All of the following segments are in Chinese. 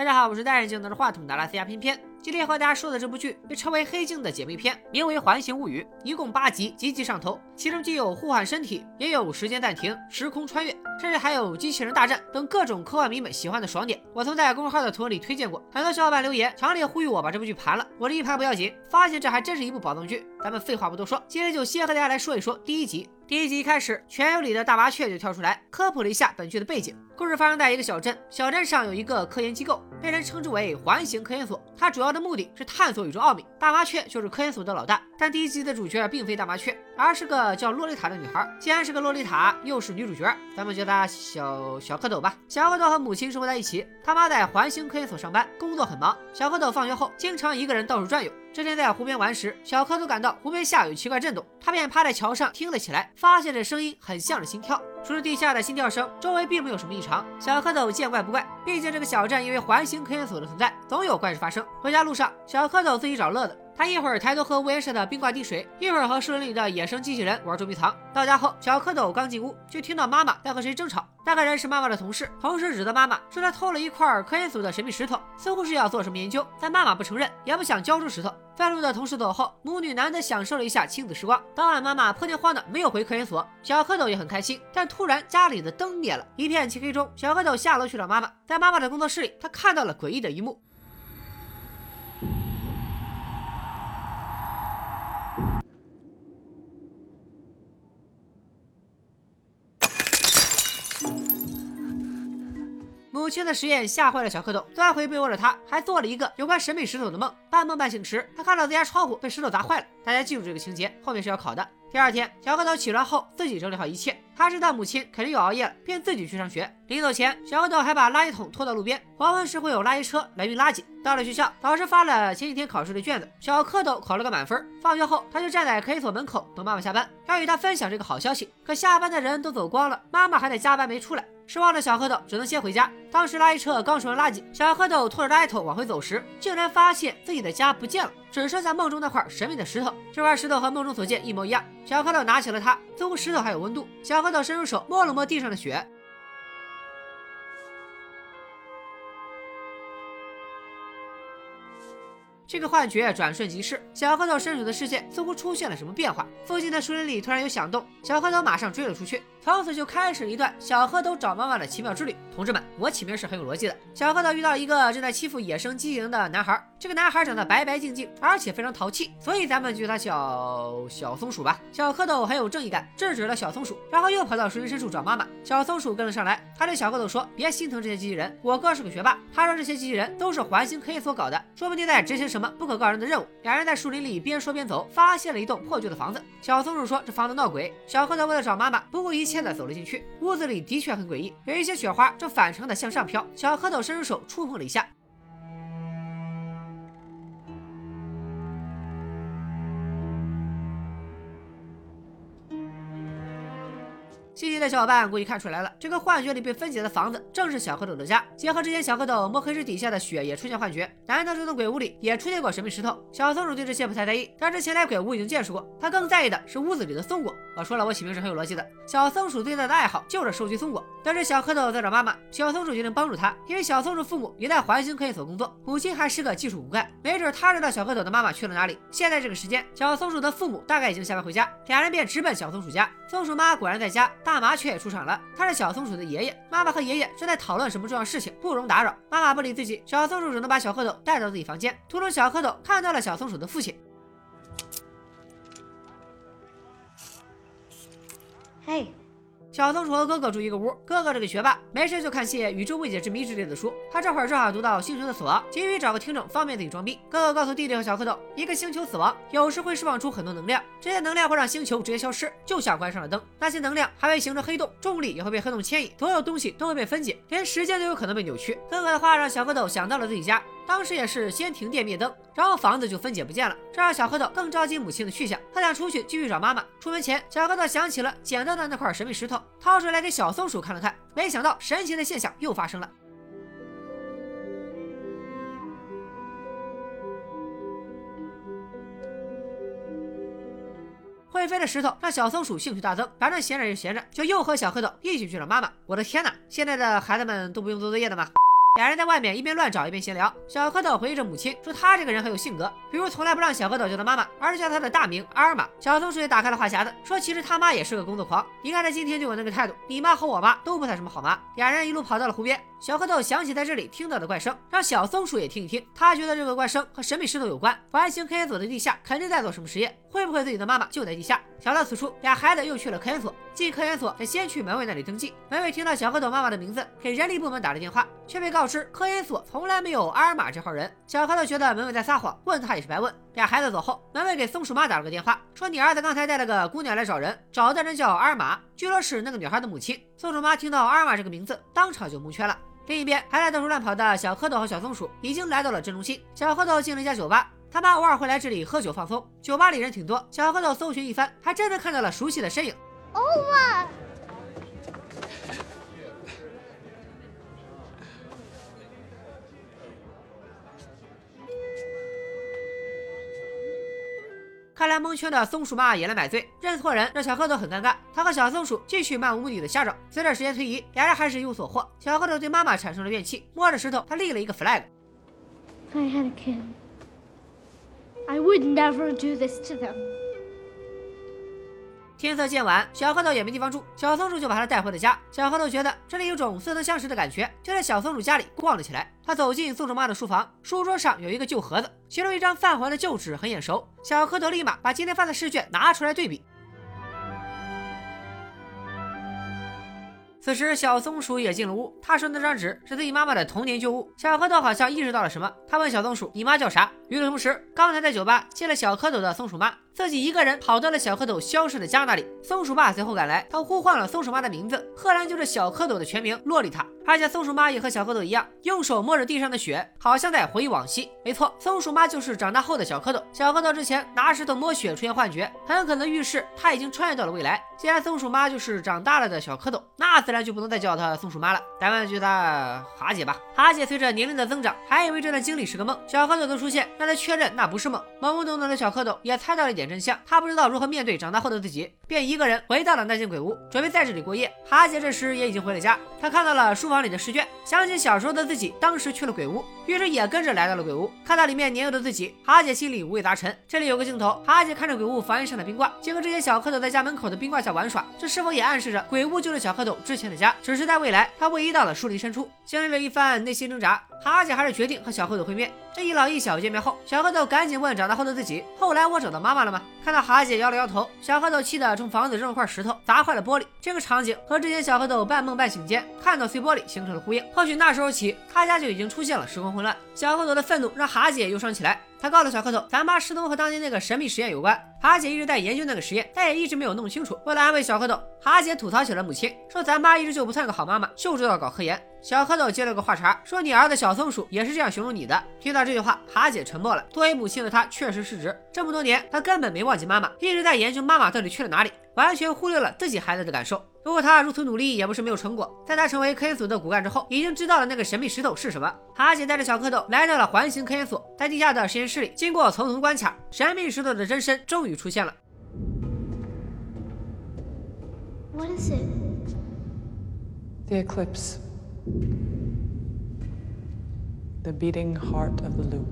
大家好，我是戴眼镜拿着话筒的拉斯加偏偏。今天和大家说的这部剧被称为黑镜的姐妹篇，名为《环形物语》，一共八集，集集上头。其中既有互换身体，也有时间暂停、时空穿越，甚至还有机器人大战等各种科幻迷们喜欢的爽点。我曾在公众号的图文里推荐过，很多小伙伴留言强烈呼吁我把这部剧盘了。我这一盘不要紧，发现这还真是一部宝藏剧。咱们废话不多说，今天就先和大家来说一说第一集。第一集一开始，全游里的大麻雀就跳出来科普了一下本剧的背景。故事发生在一个小镇，小镇上有一个科研机构，被人称之为环形科研所。它主要的目的是探索宇宙奥秘。大麻雀就是科研所的老大。但第一集的主角并非大麻雀，而是个叫洛丽塔的女孩。既然是个洛丽塔，又是女主角，咱们叫她小小蝌蚪吧。小蝌蚪和母亲生活在一起，他妈在环形科研所上班，工作很忙。小蝌蚪放学后经常一个人到处转悠。这天在湖边玩时，小蝌蚪感到湖边下雨奇怪震动，他便趴在桥上听了起来，发现这声音很像是心跳。除了地下的心跳声，周围并没有什么异常。小蝌蚪见怪不怪，毕竟这个小镇因为环形科研所的存在，总有怪事发生。回家路上，小蝌蚪自己找乐子。他一会儿抬头喝屋檐上的冰挂滴水，一会儿和树林里的野生机器人玩捉迷藏。到家后，小蝌蚪刚进屋，就听到妈妈在和谁争吵。那个人是妈妈的同事，同事指责妈妈说他偷了一块科研所的神秘石头，似乎是要做什么研究，但妈妈不承认，也不想交出石头。愤怒的同事走后，母女难得享受了一下亲子时光。当晚，妈妈破天荒的没有回科研所，小蝌蚪也很开心。但突然家里的灯灭了，一片漆黑中，小蝌蚪下楼去找妈妈。在妈妈的工作室里，他看到了诡异的一幕。亲的实验吓坏了小蝌蚪，钻回被窝的他，还做了一个有关神秘石头的梦。半梦半醒时，他看到自家窗户被石头砸坏了。大家记住这个情节，后面是要考的。第二天，小蝌蚪起床后自己整理好一切，他知道母亲肯定又熬夜了，便自己去上学。临走前，小蝌蚪还把垃圾桶拖到路边。黄昏时会有垃圾车来运垃圾。到了学校，老师发了前几天考试的卷子，小蝌蚪考了个满分。放学后，他就站在科研所门口等妈妈下班，要与她分享这个好消息。可下班的人都走光了，妈妈还在加班没出来。失望的小蝌蚪只能先回家。当时垃圾车刚收完垃圾，小蝌蚪拖着垃圾桶往回走时，竟然发现自己的家不见了，只剩下梦中那块神秘的石头。这块石头和梦中所见一模一样。小蝌蚪拿起了它，似乎石头还有温度。小蝌小蝌蚪伸出手摸了摸地上的雪。这个幻觉转瞬即逝，小蝌蚪身处的世界似乎出现了什么变化。附近的树林里突然有响动，小蝌蚪马上追了出去。从此就开始了一段小蝌蚪找妈妈的奇妙之旅。同志们，我起名是很有逻辑的。小蝌蚪遇到了一个正在欺负野生机器人的男孩，这个男孩长得白白净净，而且非常淘气，所以咱们就叫他小小松鼠吧。小蝌蚪很有正义感，制止了小松鼠，然后又跑到树林深处找妈妈。小松鼠跟了上来，他对小蝌蚪说：“别心疼这些机器人，我哥是个学霸。他说这些机器人都是环形科研所搞的，说不定在执行什么。”不可告人的任务。两人在树林里边说边走，发现了一栋破旧的房子。小松鼠说：“这房子闹鬼。”小蝌蚪为了找妈妈，不顾一切的走了进去。屋子里的确很诡异，有一些雪花正反常的向上飘。小蝌蚪伸出手触碰了一下。细心的小伙伴估计看出来了，这个幻觉里被分解的房子正是小蝌蚪的家。结合之前小蝌蚪摸黑石底下的雪也出现幻觉，难道这栋鬼屋里也出现过神秘石头？小松鼠对这些不太在意，但之前来鬼屋已经见识过，他更在意的是屋子里的松果。我说了，我起名是很有逻辑的。小松鼠最大的爱好就是收集松果。得知小蝌蚪在找妈妈，小松鼠决定帮助他，因为小松鼠父母也在环形科研所工作，母亲还是个技术骨干，没准他知道小蝌蚪的妈妈去了哪里。现在这个时间，小松鼠的父母大概已经下班回家，俩人便直奔小松鼠家。松鼠妈果然在家，大麻雀也出场了。他是小松鼠的爷爷，妈妈和爷爷正在讨论什么重要事情，不容打扰。妈妈不理自己，小松鼠只能把小蝌蚪带到自己房间。途中，小蝌蚪看到了小松鼠的父亲。嘿。小松鼠和哥哥住一个屋，哥哥是个学霸，没事就看些《宇宙未解之谜》之类的书。他这会儿正好读到《星球的死亡》，急于找个听众方便自己装逼。哥哥告诉弟弟和小蝌蚪，一个星球死亡，有时会释放出很多能量，这些能量会让星球直接消失，就像关上了灯。那些能量还会形成黑洞，重力也会被黑洞牵引，所有东西都会被分解，连时间都有可能被扭曲。哥哥的话让小蝌蚪想到了自己家。当时也是先停电灭灯，然后房子就分解不见了，这让小蝌蚪更着急母亲的去向。他想出去继续找妈妈。出门前，小蝌蚪想起了捡到的那块神秘石头，掏出来给小松鼠看了看。没想到神奇的现象又发生了，会飞的石头让小松鼠兴趣大增，反正闲着也闲着，就又和小蝌蚪一起去找妈妈。我的天哪，现在的孩子们都不用做作业的吗？俩人在外面一边乱找一边闲聊。小蝌蚪回忆着母亲，说他这个人很有性格，比如从来不让小蝌蚪叫他妈妈，而是叫他的大名阿尔玛。小松鼠也打开了话匣子，说其实他妈也是个工作狂。你看他今天对我那个态度，你妈和我妈都不算什么好妈。俩人一路跑到了湖边，小蝌蚪想起在这里听到的怪声，让小松鼠也听一听。他觉得这个怪声和神秘石头有关，环形科研所的地下肯定在做什么实验，会不会自己的妈妈就在地下？想到此处，俩孩子又去了科研所。进科研所得先去门卫那里登记。门卫听到小蝌蚪妈妈的名字，给人力部门打了电话，却被告知科研所从来没有阿尔玛这号人。小蝌蚪觉得门卫在撒谎，问他也是白问。俩孩子走后，门卫给松鼠妈打了个电话，说你儿子刚才带了个姑娘来找人，找的人叫阿尔玛，据说是那个女孩的母亲。松鼠妈听到阿尔玛这个名字，当场就蒙圈了。另一边，还在到处乱跑的小蝌蚪和小松鼠已经来到了镇中心。小蝌蚪进了一家酒吧，他妈偶尔会来这里喝酒放松。酒吧里人挺多，小蝌蚪搜寻一番，还真的看到了熟悉的身影。欧巴。看来蒙圈的松鼠妈也来买醉，认错人让小蝌蚪很尴尬。他和小松鼠继续漫无目的的瞎找。随着时间推移，俩人还是一无所获。小蝌蚪对妈妈产生了怨气，摸着石头，他立了一个 flag。天色渐晚，小蝌蚪也没地方住，小松鼠就把它带回了家。小蝌蚪觉得这里有种似曾相识的感觉，就在小松鼠家里逛了起来。他走进松鼠妈的书房，书桌上有一个旧盒子，其中一张泛黄的旧纸很眼熟。小蝌蚪立马把今天发的试卷拿出来对比。此时，小松鼠也进了屋。他说：“那张纸是自己妈妈的童年旧物。”小蝌蚪好像意识到了什么，他问小松鼠：“你妈叫啥？”与此同时，刚才在酒吧接了小蝌蚪的松鼠妈。自己一个人跑到了小蝌蚪消失的家那里，松鼠爸随后赶来，他呼唤了松鼠妈的名字，赫然就是小蝌蚪的全名洛丽塔。而且松鼠妈也和小蝌蚪一样，用手摸着地上的雪，好像在回忆往昔。没错，松鼠妈就是长大后的小蝌蚪。小蝌蚪之前拿石头摸雪出现幻觉，很可能预示他已经穿越到了未来。既然松鼠妈就是长大了的小蝌蚪，那自然就不能再叫她松鼠妈了，咱们就叫她哈姐吧。哈姐随着年龄的增长，还以为这段经历是个梦，小蝌蚪的出现让她确认那不是梦。懵懵懂懂的小蝌蚪也猜到了一点真相，他不知道。如何面对长大后的自己，便一个人回到了那间鬼屋，准备在这里过夜。哈姐这时也已经回了家，她看到了书房里的试卷，想起小时候的自己，当时去了鬼屋，于是也跟着来到了鬼屋。看到里面年幼的自己，哈姐心里五味杂陈。这里有个镜头，哈姐看着鬼屋房檐上的冰挂，结合这些小蝌蚪在家门口的冰挂下玩耍，这是否也暗示着鬼屋就是小蝌蚪之前的家，只是在未来，它位移到了树林深处。经历了一番内心挣扎，哈姐还是决定和小蝌蚪会面。这一老一小见面后，小蝌蚪赶紧问长大后的自己：“后来我找到妈妈了吗？”看到哈姐摇了摇头，小蝌蚪气得从房子扔了块石头，砸坏了玻璃。这个场景和之前小蝌蚪半梦半醒间看到碎玻璃形成了呼应。或许那时候起，他家就已经出现了时空混乱。小蝌蚪的愤怒让哈姐忧伤起来。他告诉小蝌蚪，咱妈失踪和当年那个神秘实验有关。哈姐一直在研究那个实验，但也一直没有弄清楚。为了安慰小蝌蚪，哈姐吐槽起了母亲，说咱妈一直就不算个好妈妈，就知道搞科研。小蝌蚪接了个话茬，说你儿子小松鼠也是这样形容你的。听到这句话，哈姐沉默了。作为母亲的她确实失职，这么多年她根本没忘记妈妈，一直在研究妈妈到底去了哪里，完全忽略了自己孩子的感受。不过他如此努力也不是没有成果，在他成为科研所的骨干之后，已经知道了那个神秘石头是什么。哈姐带着小蝌蚪来到了环形科研所，在地下的实验室里，经过层层关卡，神秘石头的真身终于出现了。What is it? The eclipse. The beating heart of the loop.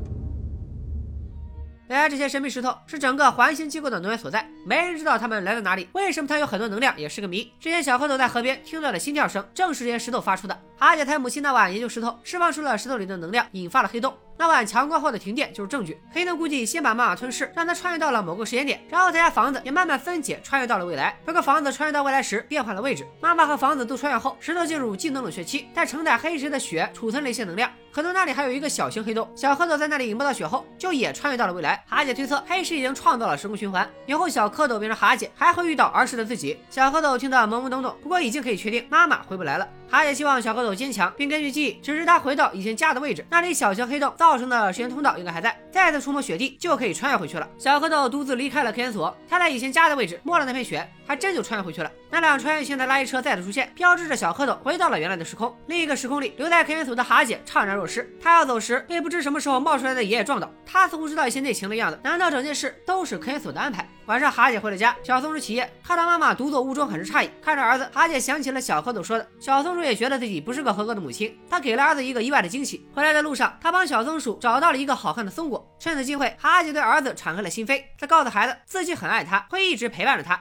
原来这些神秘石头是整个环形机构的能源所在，没人知道他们来自哪里。为什么他有很多能量，也是个谜。之前小蝌蚪在河边听到的心跳声，正是这些石头发出的。哈姐他母亲那晚研究石头，释放出了石头里的能量，引发了黑洞。那晚强光后的停电就是证据。黑洞估计先把妈妈吞噬，让她穿越到了某个时间点，然后他家房子也慢慢分解，穿越到了未来。不过房子穿越到未来时变换了位置，妈妈和房子都穿越后，石头进入技能冷却期，但承载黑石的雪储存了一些能量。可能那里还有一个小型黑洞，小蝌蚪在那里引爆到雪后，就也穿越到了未来。哈姐推测，黑石已经创造了时空循环，以后小蝌蝌蚪变成哈姐，还会遇到儿时的自己。小蝌蚪听得懵懵懂懂，不过已经可以确定妈妈回不来了。哈姐希望小蝌蚪坚强，并根据记忆指示他回到以前家的位置，那里小型黑洞造成的时间通道应该还在，再次触摸雪地就可以穿越回去了。小蝌蚪独自离开了科研所，他在以前家的位置摸了那片雪，还真就穿越回去了。那辆穿越性的垃圾车再次出现，标志着小蝌蚪回到了原来的时空。另一个时空里，留在科研所的哈姐怅然若失，她要走时被不知什么时候冒出来的爷爷撞倒，她似乎知道一些内情的样子。难道整件事都是科研所的安排？晚上，哈姐回了家，小松鼠起夜，看到妈妈独坐屋中，很是诧异。看着儿子，哈姐想起了小蝌蚪说的，小松鼠也觉得自己不是。个合格的母亲，她给了儿子一个意外的惊喜。回来的路上，她帮小松鼠找到了一个好看的松果。趁此机会，哈姐对儿子敞开了心扉，她告诉孩子自己很爱他，会一直陪伴着他。《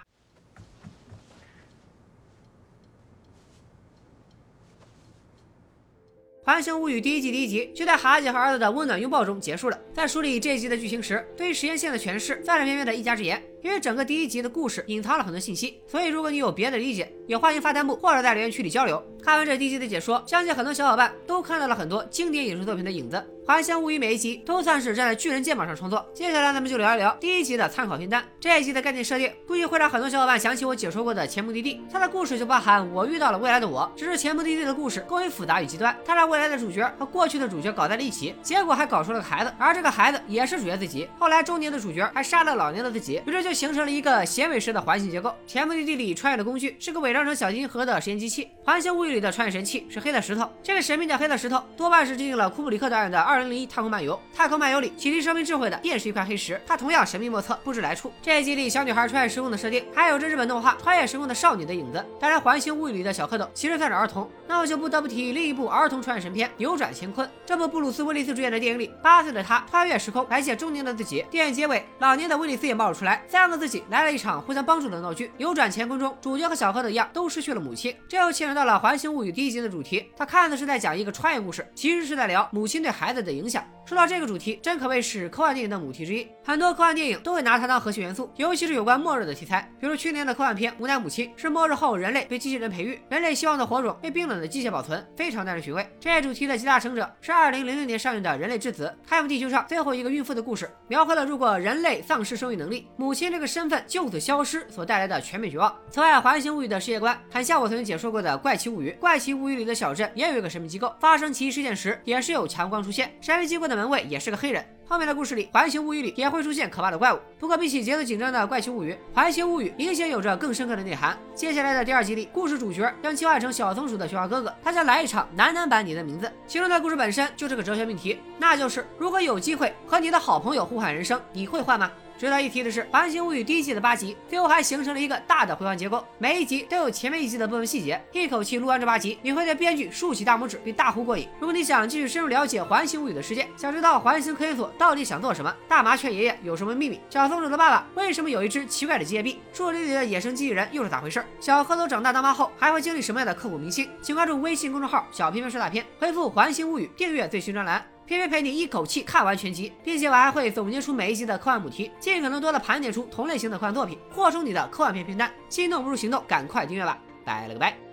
环形物语》第一季第一集就在哈姐和儿子的温暖拥抱中结束了。在梳理这一集的剧情时，对于实验线的诠释，在了片片的一家之言。因为整个第一集的故事隐藏了很多信息，所以如果你有别的理解，也欢迎发弹幕或者在留言区里交流。看完这第一集的解说，相信很多小伙伴都看到了很多经典影视作品的影子。《还乡物语》每一集都算是站在巨人肩膀上创作。接下来咱们就聊一聊第一集的参考片单。这一集的概念设定估计会让很多小伙伴想起我解说过的《前目的地》，它的故事就包含我遇到了未来的我，只是《前目的地》的故事更为复杂与极端，它让未来的主角和过去的主角搞在了一起，结果还搞出了个孩子，而这个孩子也是主角自己。后来中年的主角还杀了老年的自己，于是就形成了一个衔尾式的环形结构。《前目的地》里穿越的工具是个伪装成小金盒的实验机器，《环形物语》里的穿越神器是黑色石头。这个神秘的黑色石头多半是致敬了库布里克导演的《二零零一太空漫游》。太空漫游里启迪生命智慧的便是一块黑石，它同样神秘莫测，不知来处。这一集里小女孩穿越时空的设定，还有着日本动画《穿越时空的少女》的影子。当然，《环形物语》里的小蝌蚪其实算是儿童，那我就不得不提另一部儿童穿越神片《扭转乾坤》。这部布鲁斯威利斯主演的电影里，八岁的他穿越时空来见中年的自己。电影结尾，老年的威利斯也冒了出来，三个自己来了一场互相帮助的闹剧。扭转乾坤中，主角和小蝌蚪一样，都失去了母亲。这又牵扯到了《环形物语》第一集的主题，他看的是在讲一个穿越故事，其实是在聊母亲对孩子的影响。说到这个主题，真可谓是科幻电影的母题之一。很多科幻电影都会拿它当核心元素，尤其是有关末日的题材。比如去年的科幻片《无奈母亲》，是末日后人类被机器人培育，人类希望的火种被冰冷的机械保存，非常耐人寻味。这主题的集大成者是2006年上映的《人类之子》，开放地球上最后一个孕妇的故事，描绘了如果人类丧失生育能力，母亲这个身份就此消失所带来的全面绝望。此外，《环形物语》的世界观很像我曾经解说过的《怪奇物语》，《怪奇物语》里的小镇也有一个神秘机构，发生奇异事件时也是有强光出现，神秘机构的门卫也是个黑人。后面的故事里，《环形物语》里也会出现可怕的怪物。不过，比起节奏紧张的《怪奇物语》，《环形物语》明显有着更深刻的内涵。接下来的第二集里，故事主角将切换成小松鼠的雪花哥哥，他将来一场男男版《你的名字》。其中的故事本身就是个哲学命题，那就是如果有机会和你的好朋友互换人生，你会换吗？值得一提的是，《环形物语》第一季的八集，最后还形成了一个大的回环结构，每一集都有前面一集的部分细节。一口气录完这八集，你会对编剧竖起大拇指并大呼过瘾。如果你想继续深入了解《环形物语》的世界，想知道环形科研所到底想做什么，大麻雀爷爷有什么秘密，小松鼠的爸爸为什么有一只奇怪的机械臂，树林里的野生机器人又是咋回事？小蝌蚪长大当妈后还会经历什么样的刻骨铭心？请关注微信公众号“小片片说大片”，回复“环形物语”订阅最新专栏。偏偏陪你一口气看完全集，并且我还会总结出每一集的科幻母题，尽可能多的盘点出同类型的科幻作品，扩充你的科幻片片单。心动不如行动，赶快订阅吧！拜了个拜。